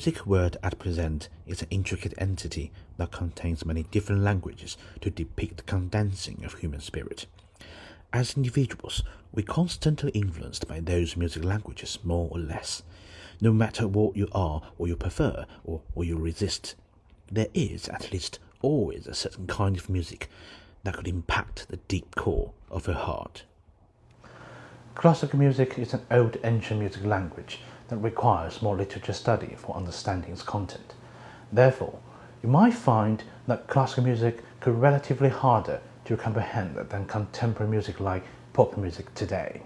Music word at present is an intricate entity that contains many different languages to depict the condensing of human spirit. As individuals, we are constantly influenced by those music languages more or less. No matter what you are, or you prefer, or what you resist, there is at least always a certain kind of music that could impact the deep core of your heart. Classical music is an old ancient music language that requires more literature study for understanding its content. Therefore, you might find that classical music could be relatively harder to comprehend than contemporary music like pop music today.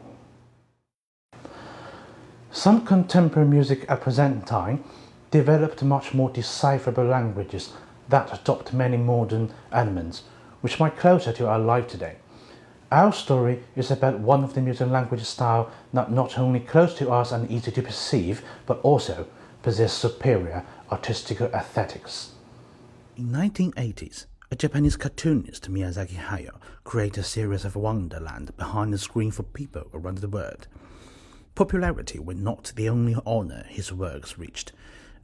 Some contemporary music at present time developed much more decipherable languages that adopt many modern elements, which might closer to our life today. Our story is about one of the music language style not only close to us and easy to perceive, but also possess superior artistic aesthetics. In 1980s, a Japanese cartoonist, Miyazaki Hayao, created a series of Wonderland behind the screen for people around the world. Popularity was not the only honor his works reached.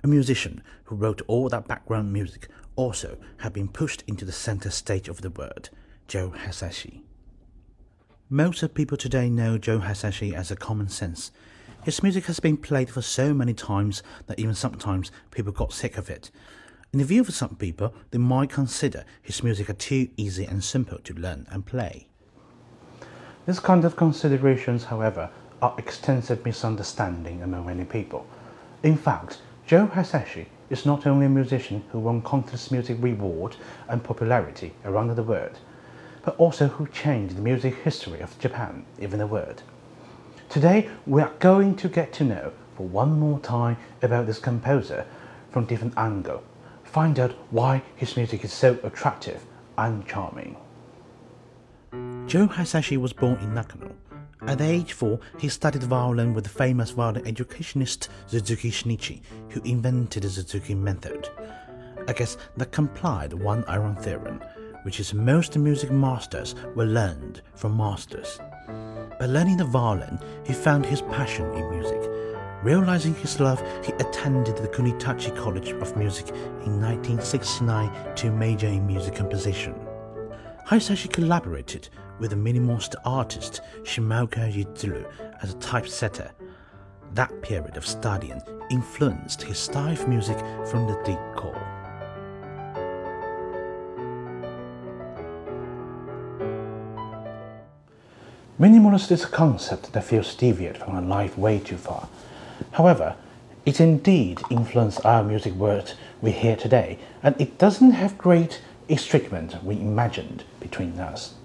A musician who wrote all that background music also had been pushed into the center stage of the world, Joe Hisaishi. Most of people today know Joe Hisaishi as a common sense. His music has been played for so many times that even sometimes people got sick of it. In the view of some people, they might consider his music are too easy and simple to learn and play. This kind of considerations, however, are extensive misunderstanding among many people. In fact, Joe Hisaishi is not only a musician who won countless music reward and popularity around the world, but also who changed the music history of Japan, even the world. Today, we are going to get to know for one more time about this composer from different angle, find out why his music is so attractive and charming. Joe Hisaishi was born in Nakano. At age four, he studied violin with the famous violin educationist Suzuki Shinichi, who invented the Suzuki method. I guess that complied one iron theorem, which is most music masters were learned from masters. By learning the violin, he found his passion in music. Realizing his love, he attended the Kunitachi College of Music in 1969 to major in music composition. Hisaishi collaborated with the minimalist artist Shimaoka Yuzuru as a typesetter. That period of studying influenced his style of music from the deep core. Minimalist is a concept that feels deviant from our life way too far. However, it indeed influenced our music world we hear today, and it doesn't have great estrangement we imagined between us.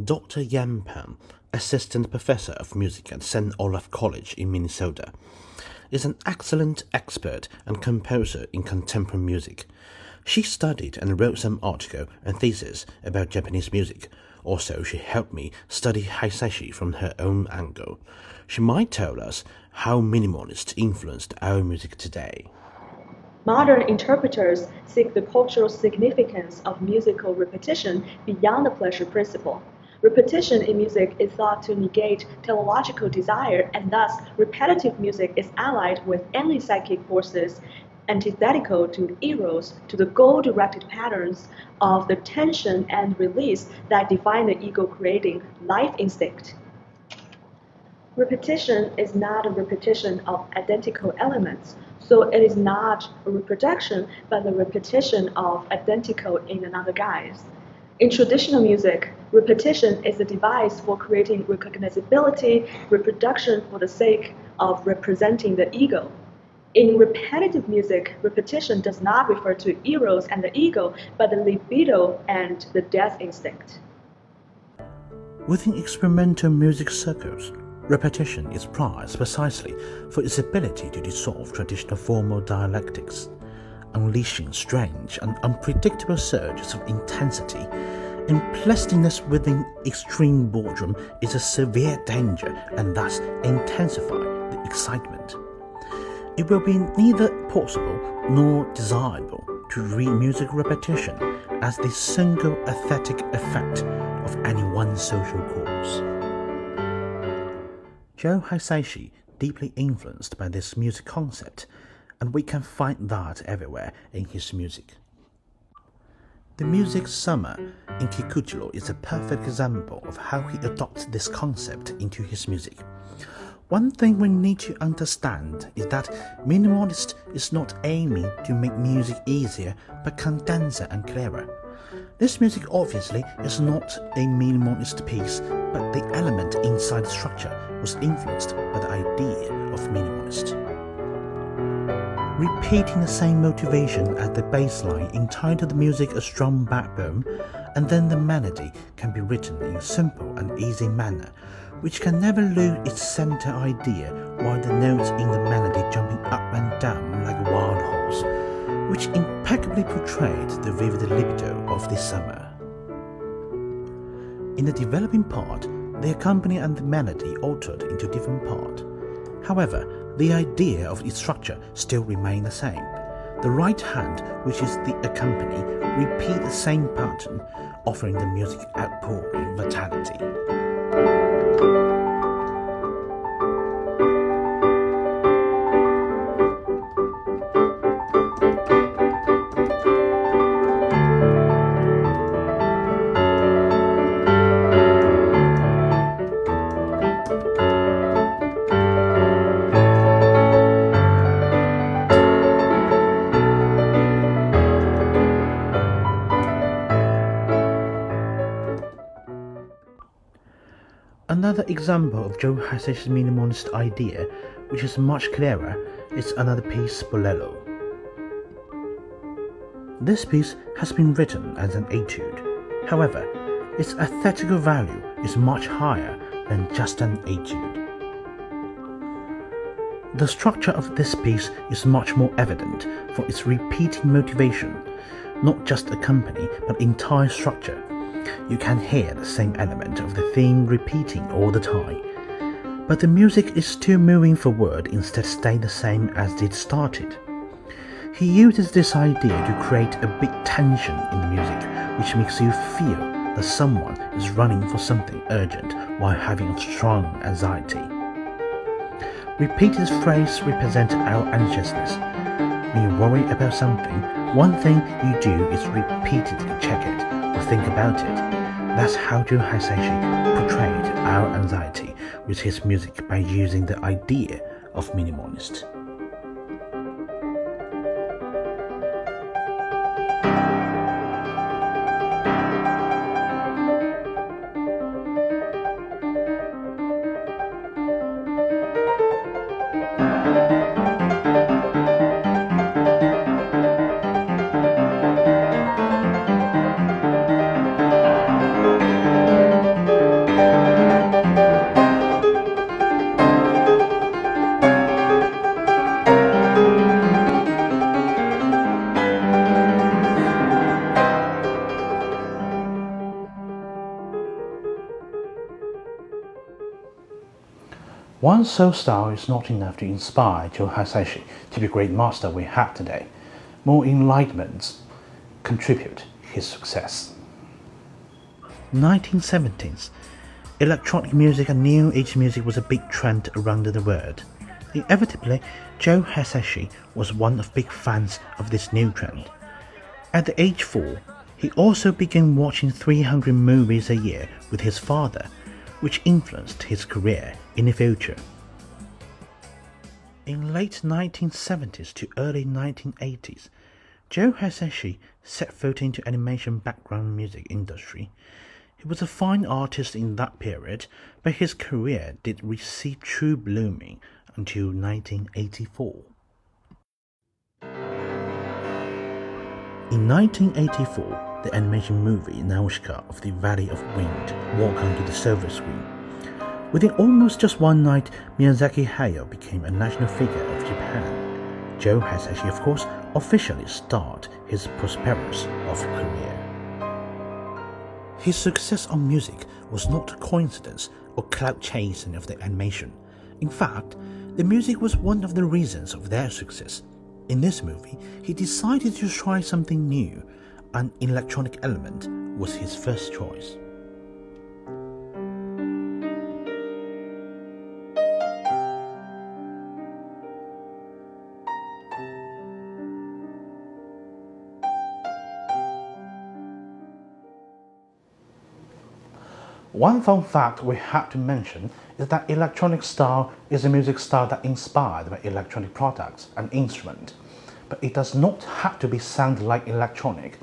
Dr. Yan Pan, assistant professor of music at St. Olaf College in Minnesota, is an excellent expert and composer in contemporary music. She studied and wrote some article and thesis about Japanese music, also, she helped me study Hisaishi from her own angle. She might tell us how minimalist influenced our music today. Modern interpreters seek the cultural significance of musical repetition beyond the pleasure principle. Repetition in music is thought to negate teleological desire, and thus repetitive music is allied with any psychic forces antithetical to eros, to the goal-directed patterns of the tension and release that define the ego-creating life instinct. Repetition is not a repetition of identical elements, so it is not a reproduction, but the repetition of identical in another guise. In traditional music, repetition is a device for creating recognizability, reproduction for the sake of representing the ego. In repetitive music, repetition does not refer to eros and the ego, but the libido and the death instinct. Within experimental music circles, repetition is prized precisely for its ability to dissolve traditional formal dialectics, unleashing strange and unpredictable surges of intensity. Implicitness within extreme boredom is a severe danger and thus intensify the excitement it will be neither possible nor desirable to read music repetition as the single aesthetic effect of any one social cause. Joe Hisaishi, deeply influenced by this music concept, and we can find that everywhere in his music. The music Summer in Kikujiro is a perfect example of how he adopts this concept into his music. One thing we need to understand is that minimalist is not aiming to make music easier but condenser and clearer. This music obviously is not a minimalist piece, but the element inside the structure was influenced by the idea of minimalist. Repeating the same motivation at the bass line entitled the music a strong backbone, and then the melody can be written in a simple and easy manner, which can never lose its center idea while the notes in the melody jumping up and down like a wild horse which impeccably portrayed the vivid libido of the summer. In the developing part, the accompaniment and the melody altered into different parts. However, the idea of its structure still remained the same. The right hand, which is the accompany, repeat the same pattern, offering the music outpouring vitality. Thank you. Another example of Joe Hisaishi minimalist idea, which is much clearer, is another piece, Bolero. This piece has been written as an etude. However, its aesthetical value is much higher than just an etude. The structure of this piece is much more evident for its repeating motivation, not just a company but entire structure you can hear the same element of the theme repeating all the time. But the music is still moving forward instead staying the same as it started. He uses this idea to create a big tension in the music, which makes you feel that someone is running for something urgent while having a strong anxiety. Repeated phrases represent our anxiousness. When you worry about something, one thing you do is repeatedly check it think about it. That's how Joe Hisaishi portrayed our anxiety with his music by using the idea of minimalist. One sole style is not enough to inspire Joe Hisaishi to be great master we have today. More enlightenments contribute his success. 1970s. Electronic music and new age music was a big trend around the world. Inevitably, Joe Hisaishi was one of big fans of this new trend. At the age 4, he also began watching 300 movies a year with his father which influenced his career in the future. In late 1970s to early 1980s, Joe Hisaishi set foot into animation background music industry. He was a fine artist in that period, but his career did receive true blooming until 1984. In 1984, the animation movie Nausicaa of the Valley of Wind walk onto the silver screen. Within almost just one night, Miyazaki Hayao became a national figure of Japan. Joe Hisaishi, of course, officially started his prosperous of career. His success on music was not a coincidence or cloud chasing of the animation. In fact, the music was one of the reasons of their success. In this movie, he decided to try something new an electronic element was his first choice. One fun fact we have to mention is that electronic style is a music style that inspired by electronic products and instruments, but it does not have to be sound like electronic.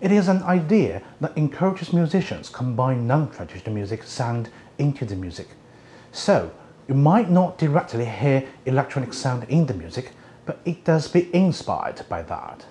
It is an idea that encourages musicians combine non-traditional music sound into the music. So, you might not directly hear electronic sound in the music, but it does be inspired by that.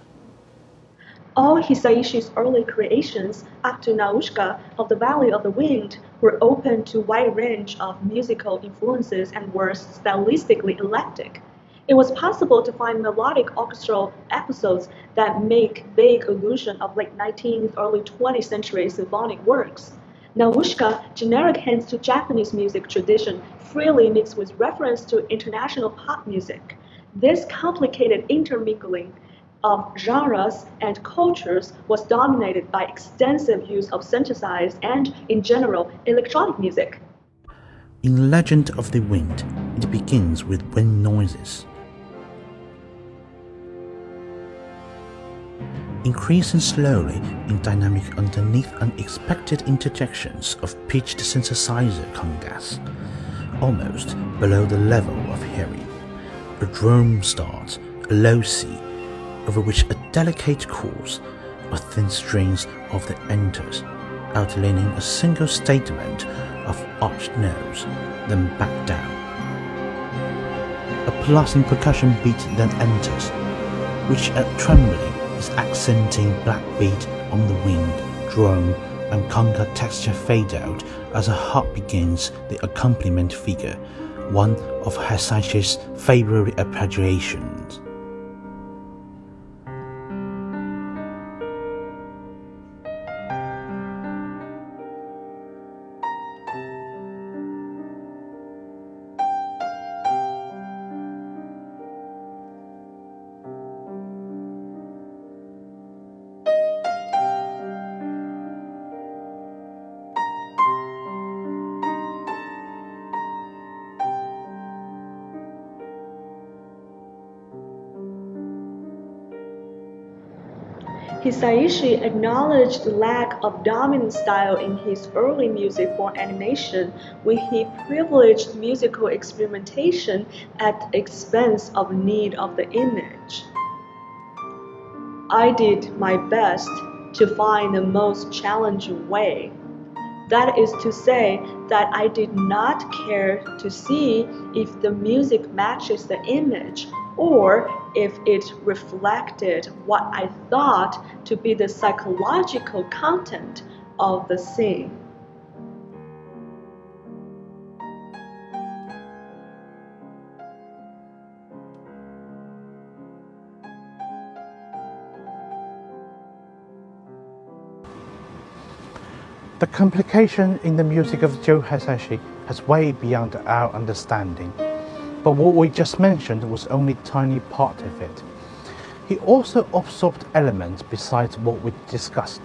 All Hisaishi's early creations, up to Nausicaa of the Valley of the Wind, were open to wide range of musical influences and were stylistically eclectic. It was possible to find melodic orchestral episodes that make vague allusion of late 19th, early 20th century symphonic works. Nausicaa, generic hints to Japanese music tradition, freely mixed with reference to international pop music. This complicated intermingling of genres and cultures was dominated by extensive use of synthesized and, in general, electronic music. In Legend of the Wind, it begins with wind noises. Increasing slowly in dynamic underneath unexpected interjections of pitched synthesizer congas, almost below the level of hearing. A drone starts, a low C, over which a delicate course of thin strings of the enters, outlining a single statement of arched nose, then back down. A pulsing percussion beat then enters, which at trembling is accenting black beat on the wind, drone, and conga texture fade out as a harp begins the accompaniment figure, one of Hisaishi's favorite arpeggiations. Hisaishi acknowledged the lack of dominant style in his early music for animation when he privileged musical experimentation at the expense of need of the image. I did my best to find the most challenging way. That is to say that I did not care to see if the music matches the image or if it reflected what I thought to be the psychological content of the scene. The complication in the music of Joe Hisaishi has way beyond our understanding. But what we just mentioned was only tiny part of it. He also absorbed elements besides what we discussed.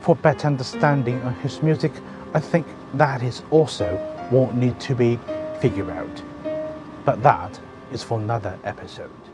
For better understanding of his music, I think that is also what need to be figured out. But that is for another episode.